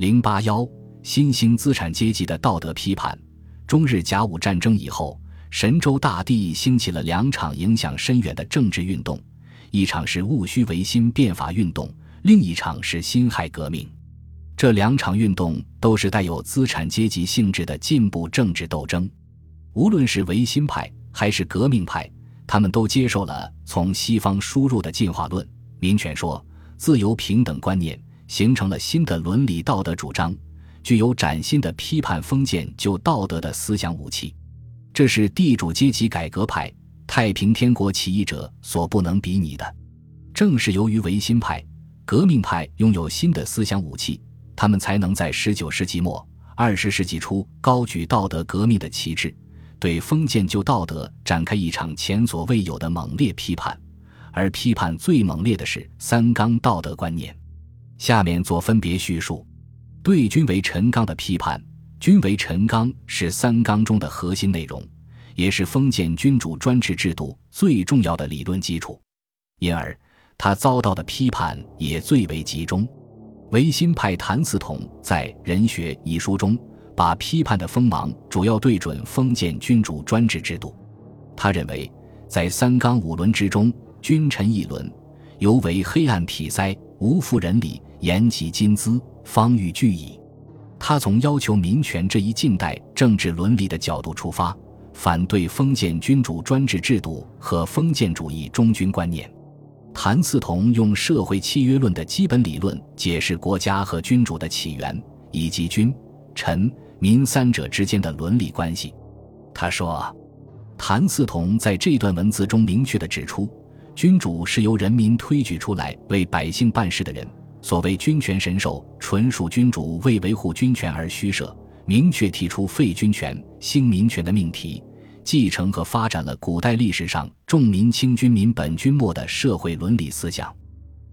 零八幺新兴资产阶级的道德批判。中日甲午战争以后，神州大地兴起了两场影响深远的政治运动，一场是戊戌维新变法运动，另一场是辛亥革命。这两场运动都是带有资产阶级性质的进步政治斗争。无论是维新派还是革命派，他们都接受了从西方输入的进化论、民权说、自由平等观念。形成了新的伦理道德主张，具有崭新的批判封建旧道德的思想武器，这是地主阶级改革派、太平天国起义者所不能比拟的。正是由于维新派、革命派拥有新的思想武器，他们才能在十九世纪末、二十世纪初高举道德革命的旗帜，对封建旧道德展开一场前所未有的猛烈批判，而批判最猛烈的是三纲道德观念。下面做分别叙述，对君为臣纲的批判。君为臣纲是三纲中的核心内容，也是封建君主专制制度最重要的理论基础，因而他遭到的批判也最为集中。维新派谭嗣同在《人学》一书中，把批判的锋芒主要对准封建君主专制制度。他认为，在三纲五伦之中，君臣一伦，尤为黑暗痞塞，无复仁理。言及金资，方欲具矣。他从要求民权这一近代政治伦理的角度出发，反对封建君主专制制度和封建主义忠君观念。谭嗣同用社会契约论的基本理论解释国家和君主的起源以及君、臣、民三者之间的伦理关系。他说：“谭嗣同在这段文字中明确地指出，君主是由人民推举出来为百姓办事的人。”所谓君权神授，纯属君主为维护君权而虚设，明确提出废君权、兴民权的命题，继承和发展了古代历史上重民轻君民本君末的社会伦理思想。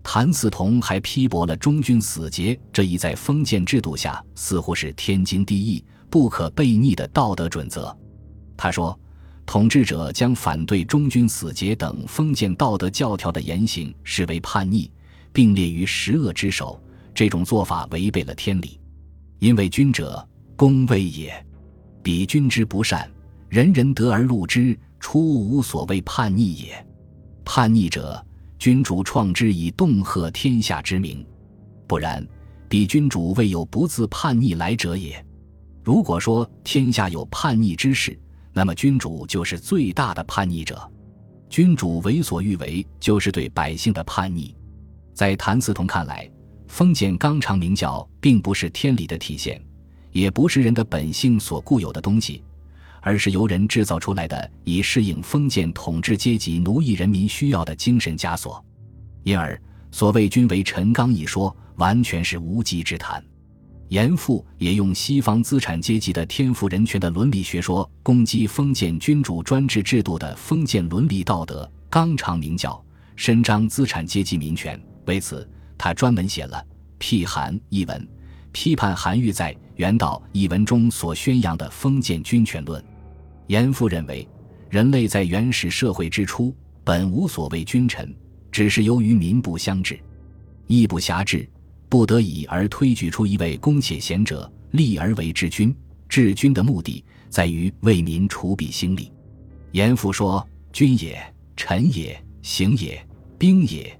谭嗣同还批驳了忠君死节这一在封建制度下似乎是天经地义、不可悖逆的道德准则。他说，统治者将反对忠君死节等封建道德教条的言行视为叛逆。并列于十恶之首，这种做法违背了天理。因为君者，公位也。彼君之不善，人人得而录之，出无所谓叛逆也。叛逆者，君主创之以恫吓天下之名；不然，彼君主未有不自叛逆来者也。如果说天下有叛逆之事，那么君主就是最大的叛逆者。君主为所欲为，就是对百姓的叛逆。在谭嗣同看来，封建纲常名教并不是天理的体现，也不是人的本性所固有的东西，而是由人制造出来的，以适应封建统治阶级奴役人民需要的精神枷锁。因而，所谓“君为臣纲”一说，完全是无稽之谈。严复也用西方资产阶级的天赋人权的伦理学说，攻击封建君主专制制度的封建伦理道德纲常名教，伸张资产阶级民权。为此，他专门写了《辟韩》一文，批判韩愈在《原道》一文中所宣扬的封建君权论。严复认为，人类在原始社会之初，本无所谓君臣，只是由于民不相治，义不暇治，不得已而推举出一位公且贤者，立而为治君。治君的目的，在于为民除弊兴利。严复说：“君也，臣也，刑也，兵也。”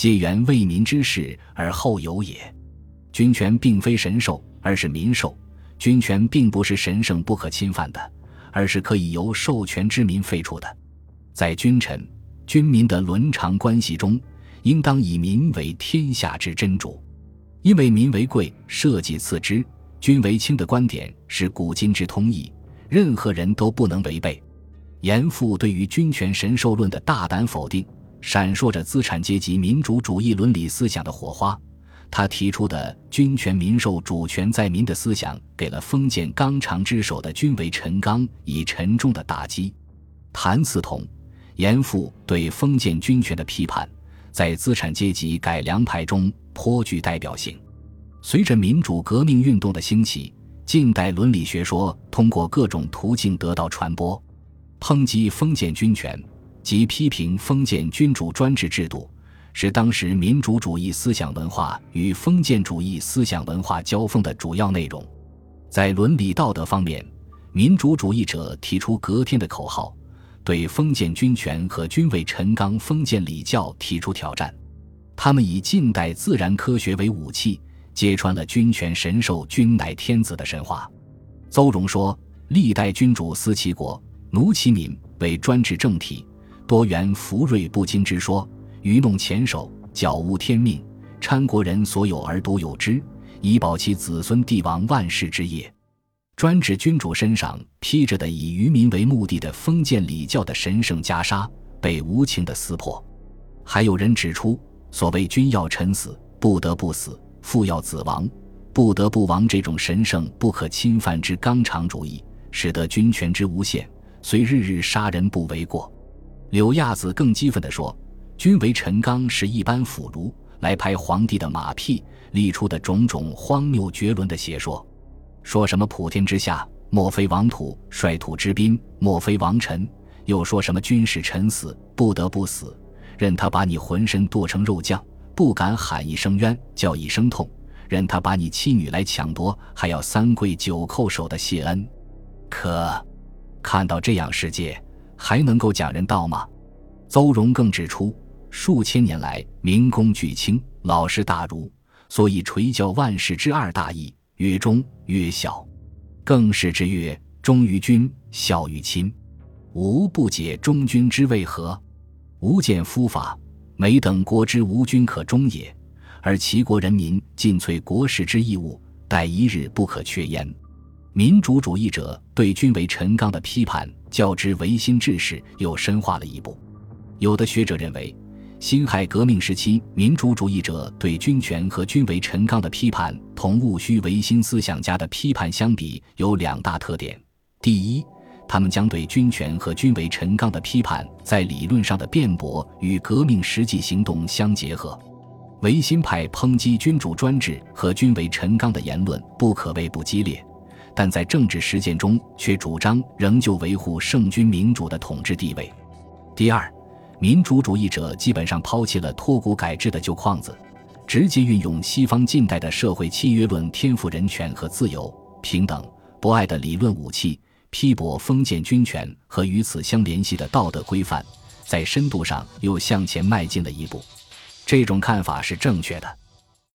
皆源为民之事而后有也。君权并非神授，而是民授。君权并不是神圣不可侵犯的，而是可以由授权之民废除的。在君臣、君民的伦常关系中，应当以民为天下之真主，因为民为贵，社稷次之，君为轻的观点是古今之通义，任何人都不能违背。严复对于君权神授论的大胆否定。闪烁着资产阶级民主主义伦理思想的火花，他提出的“君权民授，主权在民”的思想，给了封建纲常之首的“君为臣纲”以沉重的打击。谭嗣同、严复对封建军权的批判，在资产阶级改良派中颇具代表性。随着民主革命运动的兴起，近代伦理学说通过各种途径得到传播，抨击封建军权。即批评封建君主专制制度，是当时民主主义思想文化与封建主义思想文化交锋的主要内容。在伦理道德方面，民主主义者提出革天的口号，对封建君权和君位臣纲封建礼教提出挑战。他们以近代自然科学为武器，揭穿了君权神授、君乃天子的神话。邹容说：“历代君主思其国，奴其民，为专制政体，多元福瑞不惊之说，愚弄前手，矫误天命，参国人所有而独有之，以保其子孙帝王万世之业。”专指君主身上披着的以愚民为目的的封建礼教的神圣袈裟被无情的撕破。还有人指出，所谓“君要臣死，不得不死；父要子亡，不得不亡”这种神圣不可侵犯之纲常主义，使得君权之无限，虽日日杀人不为过。柳亚子更激愤地说：“君为臣纲是一般腐儒来拍皇帝的马屁，立出的种种荒谬绝伦的邪说。”说什么普天之下莫非王土，率土之滨莫非王臣，又说什么君使臣死不得不死，任他把你浑身剁成肉酱，不敢喊一声冤，叫一声痛；任他把你妻女来抢夺，还要三跪九叩首的谢恩。可看到这样世界，还能够讲人道吗？邹容更指出，数千年来明公巨卿，老师大儒，所以垂教万世之二大义。曰忠曰孝，更是之曰忠于君，孝于亲。吾不解忠君之为何？吾见夫法，每等国之无君可忠也，而齐国人民尽瘁国事之义务，待一日不可缺焉。民主主义者对君为臣纲的批判，较之维新志士又深化了一步。有的学者认为。辛亥革命时期，民主主义者对君权和君为臣纲的批判，同戊戌维新思想家的批判相比，有两大特点：第一，他们将对君权和君为臣纲的批判在理论上的辩驳与革命实际行动相结合；维新派抨击君主专制和君为臣纲的言论不可谓不激烈，但在政治实践中却主张仍旧维护圣君民主的统治地位。第二。民主主义者基本上抛弃了脱骨改制的旧框子，直接运用西方近代的社会契约论，天赋人权和自由、平等、博爱的理论武器，批驳封建君权和与此相联系的道德规范，在深度上又向前迈进了一步。这种看法是正确的。